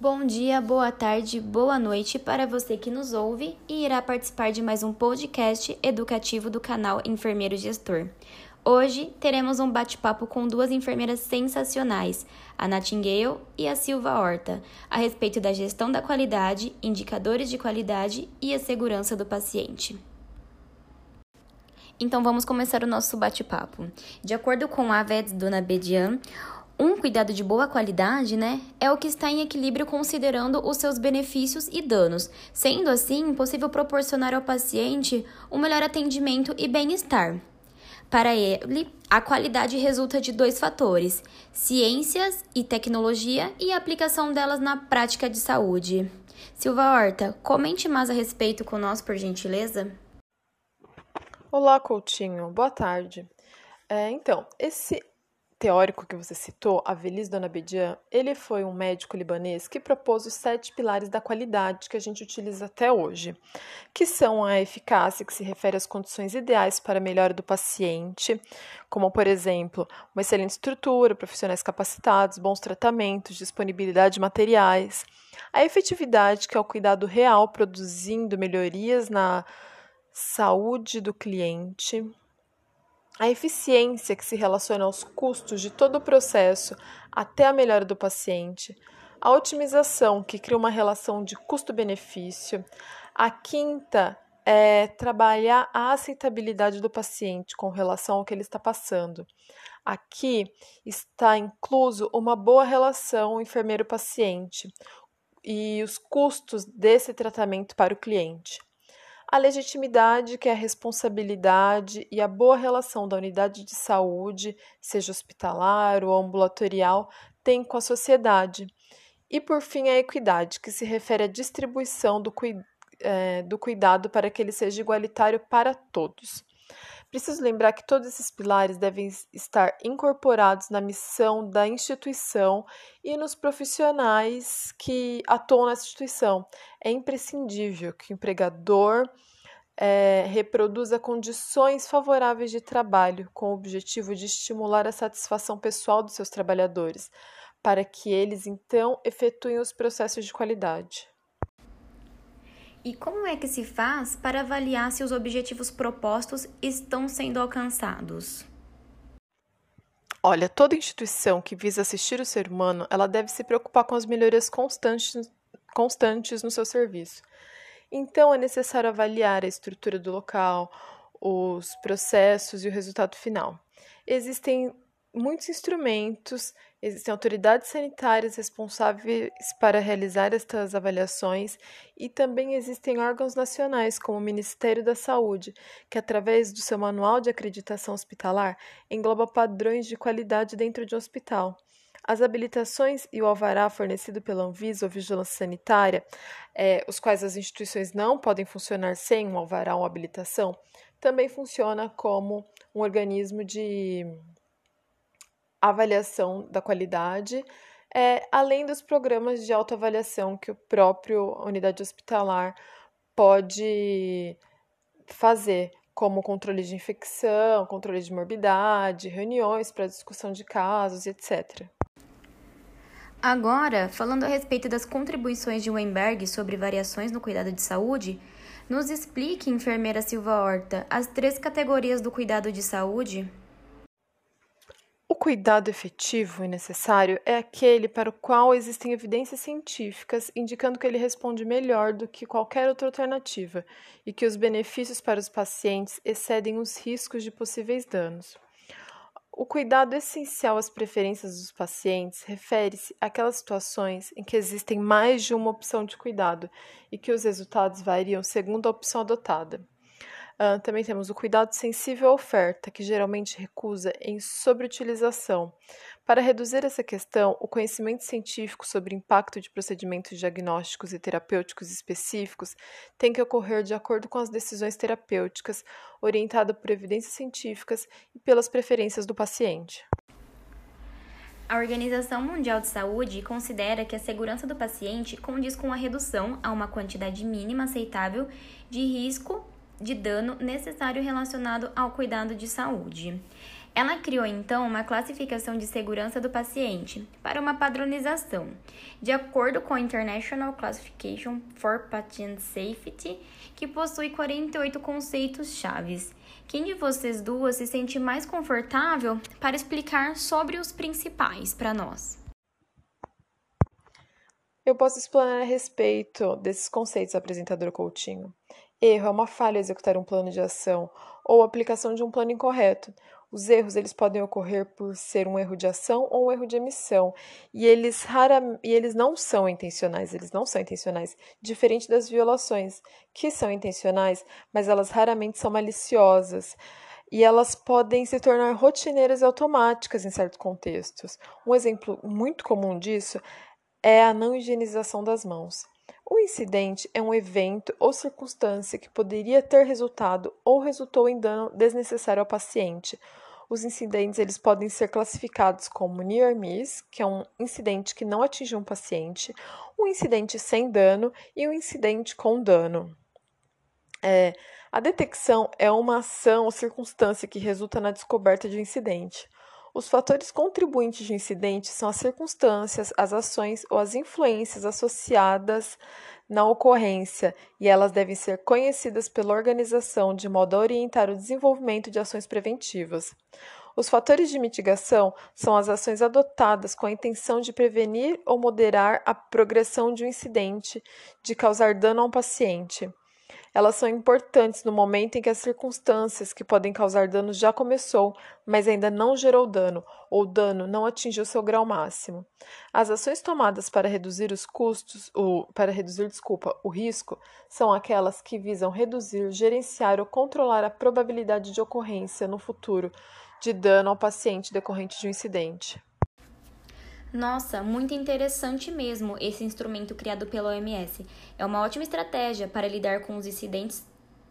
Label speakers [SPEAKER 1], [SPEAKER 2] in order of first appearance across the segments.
[SPEAKER 1] Bom dia, boa tarde, boa noite para você que nos ouve e irá participar de mais um podcast educativo do canal Enfermeiro Gestor. Hoje teremos um bate-papo com duas enfermeiras sensacionais, a Nightingale e a Silva Horta, a respeito da gestão da qualidade, indicadores de qualidade e a segurança do paciente. Então vamos começar o nosso bate-papo. De acordo com a VEDS Dona Bedian, um cuidado de boa qualidade, né, é o que está em equilíbrio considerando os seus benefícios e danos, sendo assim possível proporcionar ao paciente um melhor atendimento e bem-estar. Para ele, a qualidade resulta de dois fatores: ciências e tecnologia e a aplicação delas na prática de saúde. Silva Horta, comente mais a respeito conosco, por gentileza.
[SPEAKER 2] Olá, Coutinho. Boa tarde. É, então, esse teórico que você citou, Avelis Donabedian, ele foi um médico libanês que propôs os sete pilares da qualidade que a gente utiliza até hoje, que são a eficácia, que se refere às condições ideais para a melhora do paciente, como, por exemplo, uma excelente estrutura, profissionais capacitados, bons tratamentos, disponibilidade de materiais, a efetividade, que é o cuidado real, produzindo melhorias na saúde do cliente, a eficiência que se relaciona aos custos de todo o processo até a melhora do paciente, a otimização que cria uma relação de custo-benefício, a quinta é trabalhar a aceitabilidade do paciente com relação ao que ele está passando. Aqui está incluso uma boa relação enfermeiro-paciente e os custos desse tratamento para o cliente a legitimidade, que é a responsabilidade e a boa relação da unidade de saúde, seja hospitalar ou ambulatorial, tem com a sociedade. E, por fim, a equidade, que se refere à distribuição do, é, do cuidado para que ele seja igualitário para todos. Preciso lembrar que todos esses pilares devem estar incorporados na missão da instituição e nos profissionais que atuam nessa instituição. É imprescindível que o empregador é, reproduza condições favoráveis de trabalho, com o objetivo de estimular a satisfação pessoal dos seus trabalhadores, para que eles então efetuem os processos de qualidade.
[SPEAKER 1] E como é que se faz para avaliar se os objetivos propostos estão sendo alcançados?
[SPEAKER 2] Olha, toda instituição que visa assistir o ser humano, ela deve se preocupar com as melhorias constantes, constantes no seu serviço. Então, é necessário avaliar a estrutura do local, os processos e o resultado final. Existem muitos instrumentos, existem autoridades sanitárias responsáveis para realizar estas avaliações e também existem órgãos nacionais, como o Ministério da Saúde, que, através do seu Manual de Acreditação Hospitalar, engloba padrões de qualidade dentro de um hospital. As habilitações e o alvará fornecido pela Anvisa ou Vigilância Sanitária, é, os quais as instituições não podem funcionar sem um alvará ou habilitação, também funciona como um organismo de avaliação da qualidade, é, além dos programas de autoavaliação que o próprio unidade hospitalar pode fazer, como controle de infecção, controle de morbidade, reuniões para discussão de casos, etc.
[SPEAKER 1] Agora, falando a respeito das contribuições de Weinberg sobre variações no cuidado de saúde, nos explique, enfermeira Silva Horta, as três categorias do cuidado de saúde
[SPEAKER 2] cuidado efetivo e necessário é aquele para o qual existem evidências científicas indicando que ele responde melhor do que qualquer outra alternativa e que os benefícios para os pacientes excedem os riscos de possíveis danos. O cuidado essencial às preferências dos pacientes refere-se àquelas situações em que existem mais de uma opção de cuidado e que os resultados variam segundo a opção adotada. Uh, também temos o cuidado sensível à oferta, que geralmente recusa em sobreutilização. Para reduzir essa questão, o conhecimento científico sobre impacto de procedimentos diagnósticos e terapêuticos específicos tem que ocorrer de acordo com as decisões terapêuticas, orientada por evidências científicas e pelas preferências do paciente.
[SPEAKER 1] A Organização Mundial de Saúde considera que a segurança do paciente condiz com a redução a uma quantidade mínima aceitável de risco de dano necessário relacionado ao cuidado de saúde. Ela criou então uma classificação de segurança do paciente para uma padronização, de acordo com a International Classification for Patient Safety, que possui 48 conceitos chaves. Quem de vocês duas se sente mais confortável para explicar sobre os principais para nós?
[SPEAKER 2] Eu posso explanar a respeito desses conceitos, apresentador Coutinho. Erro é uma falha executar um plano de ação ou aplicação de um plano incorreto. Os erros eles podem ocorrer por ser um erro de ação ou um erro de emissão, e eles rara, e eles não são intencionais, eles não são intencionais, diferente das violações, que são intencionais, mas elas raramente são maliciosas. E elas podem se tornar rotineiras e automáticas em certos contextos. Um exemplo muito comum disso é a não higienização das mãos. O incidente é um evento ou circunstância que poderia ter resultado ou resultou em dano desnecessário ao paciente. Os incidentes eles podem ser classificados como near miss, que é um incidente que não atingiu um paciente, um incidente sem dano e um incidente com dano. É, a detecção é uma ação ou circunstância que resulta na descoberta de um incidente. Os fatores contribuintes de incidente são as circunstâncias, as ações ou as influências associadas na ocorrência, e elas devem ser conhecidas pela organização de modo a orientar o desenvolvimento de ações preventivas. Os fatores de mitigação são as ações adotadas com a intenção de prevenir ou moderar a progressão de um incidente, de causar dano a um paciente. Elas são importantes no momento em que as circunstâncias que podem causar dano já começou, mas ainda não gerou dano, ou dano não atingiu seu grau máximo. As ações tomadas para reduzir os custos, ou para reduzir, desculpa, o risco, são aquelas que visam reduzir, gerenciar ou controlar a probabilidade de ocorrência no futuro de dano ao paciente decorrente de um incidente.
[SPEAKER 1] Nossa, muito interessante mesmo esse instrumento criado pela OMS. É uma ótima estratégia para lidar com os incidentes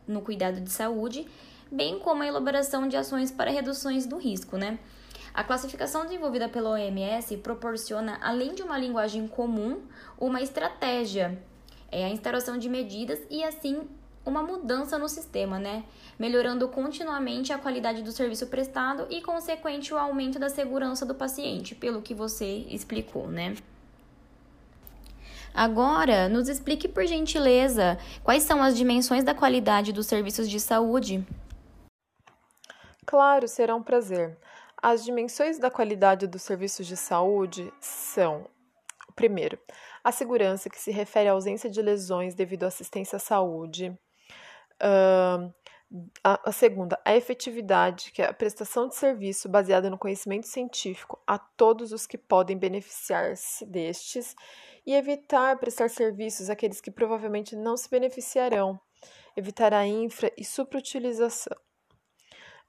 [SPEAKER 1] no cuidado de saúde, bem como a elaboração de ações para reduções do risco, né? A classificação desenvolvida pela OMS proporciona, além de uma linguagem comum, uma estratégia, é a instauração de medidas e assim uma mudança no sistema, né? Melhorando continuamente a qualidade do serviço prestado e consequente o aumento da segurança do paciente, pelo que você explicou, né? Agora, nos explique por gentileza quais são as dimensões da qualidade dos serviços de saúde.
[SPEAKER 2] Claro, será um prazer. As dimensões da qualidade dos serviços de saúde são: primeiro, a segurança, que se refere à ausência de lesões devido à assistência à saúde. Uh, a, a, segunda, a efetividade, que é a prestação de serviço baseada no conhecimento científico a todos os que podem beneficiar-se destes e evitar prestar serviços àqueles que provavelmente não se beneficiarão, evitar a infra e superutilização.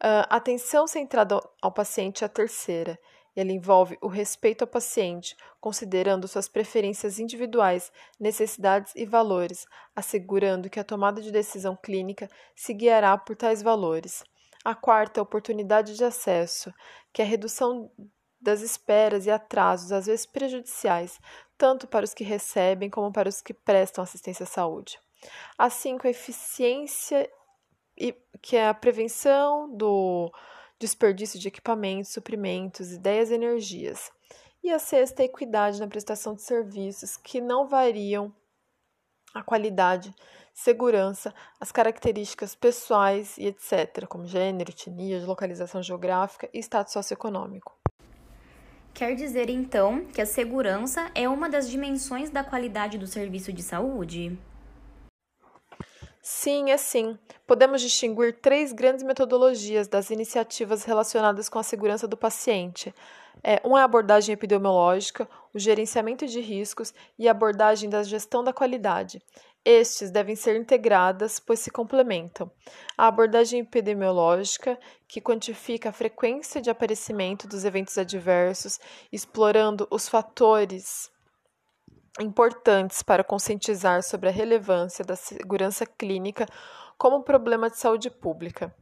[SPEAKER 2] Uh, atenção centrada ao, ao paciente é a terceira, ele envolve o respeito ao paciente, considerando suas preferências individuais, necessidades e valores, assegurando que a tomada de decisão clínica se guiará por tais valores. A quarta é a oportunidade de acesso, que é a redução das esperas e atrasos, às vezes prejudiciais, tanto para os que recebem como para os que prestam assistência à saúde. A cinco, a eficiência, que é a prevenção do desperdício de equipamentos, suprimentos, ideias e energias. E a sexta é a equidade na prestação de serviços, que não variam a qualidade, segurança, as características pessoais e etc., como gênero, etnia, localização geográfica e status socioeconômico.
[SPEAKER 1] Quer dizer então que a segurança é uma das dimensões da qualidade do serviço de saúde?
[SPEAKER 2] Sim, é sim. Podemos distinguir três grandes metodologias das iniciativas relacionadas com a segurança do paciente. É, uma é a abordagem epidemiológica, o gerenciamento de riscos e a abordagem da gestão da qualidade. Estes devem ser integradas, pois se complementam. A abordagem epidemiológica, que quantifica a frequência de aparecimento dos eventos adversos, explorando os fatores importantes para conscientizar sobre a relevância da segurança clínica como problema de saúde pública.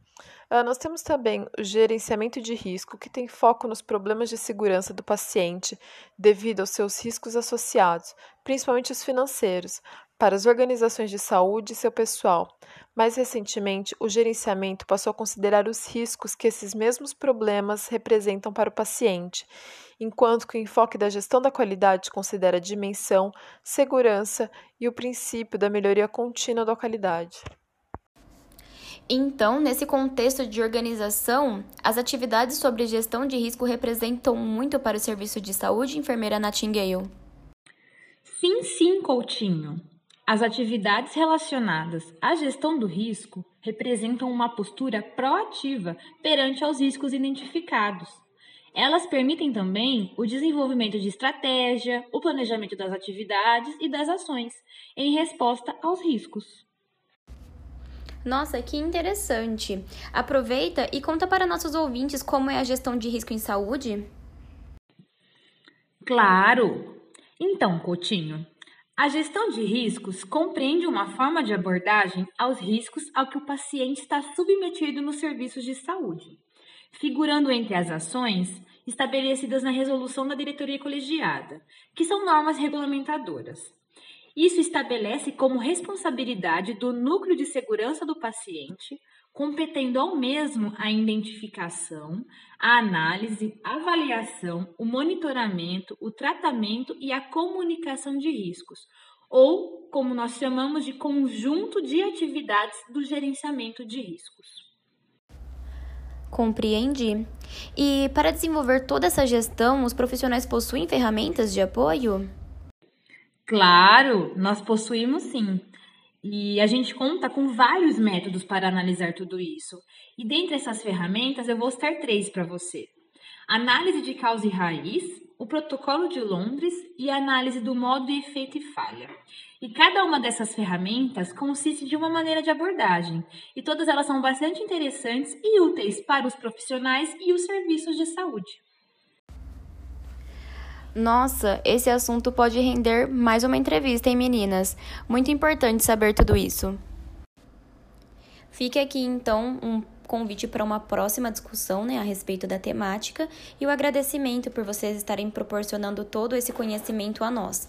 [SPEAKER 2] Uh, nós temos também o gerenciamento de risco, que tem foco nos problemas de segurança do paciente devido aos seus riscos associados, principalmente os financeiros, para as organizações de saúde e seu pessoal. Mais recentemente, o gerenciamento passou a considerar os riscos que esses mesmos problemas representam para o paciente, enquanto que o enfoque da gestão da qualidade considera a dimensão, segurança e o princípio da melhoria contínua da qualidade.
[SPEAKER 1] Então, nesse contexto de organização, as atividades sobre gestão de risco representam muito para o serviço de saúde, enfermeira Nightingale?
[SPEAKER 3] Sim, sim, Coutinho. As atividades relacionadas à gestão do risco representam uma postura proativa perante aos riscos identificados. Elas permitem também o desenvolvimento de estratégia, o planejamento das atividades e das ações em resposta aos riscos.
[SPEAKER 1] Nossa, que interessante! Aproveita e conta para nossos ouvintes como é a gestão de risco em saúde.
[SPEAKER 3] Claro! Então, Coutinho, a gestão de riscos compreende uma forma de abordagem aos riscos ao que o paciente está submetido nos serviços de saúde, figurando entre as ações estabelecidas na resolução da diretoria colegiada, que são normas regulamentadoras. Isso estabelece como responsabilidade do núcleo de segurança do paciente, competendo ao mesmo a identificação, a análise, a avaliação, o monitoramento, o tratamento e a comunicação de riscos, ou como nós chamamos de conjunto de atividades do gerenciamento de riscos.
[SPEAKER 1] Compreendi. E para desenvolver toda essa gestão, os profissionais possuem ferramentas de apoio?
[SPEAKER 3] Claro, nós possuímos sim. E a gente conta com vários métodos para analisar tudo isso. E dentre essas ferramentas, eu vou citar três para você: análise de causa e raiz, o protocolo de Londres e a análise do modo efeito e falha. E cada uma dessas ferramentas consiste de uma maneira de abordagem, e todas elas são bastante interessantes e úteis para os profissionais e os serviços de saúde.
[SPEAKER 1] Nossa, esse assunto pode render mais uma entrevista, hein, meninas? Muito importante saber tudo isso. Fique aqui então um convite para uma próxima discussão né, a respeito da temática e o agradecimento por vocês estarem proporcionando todo esse conhecimento a nós.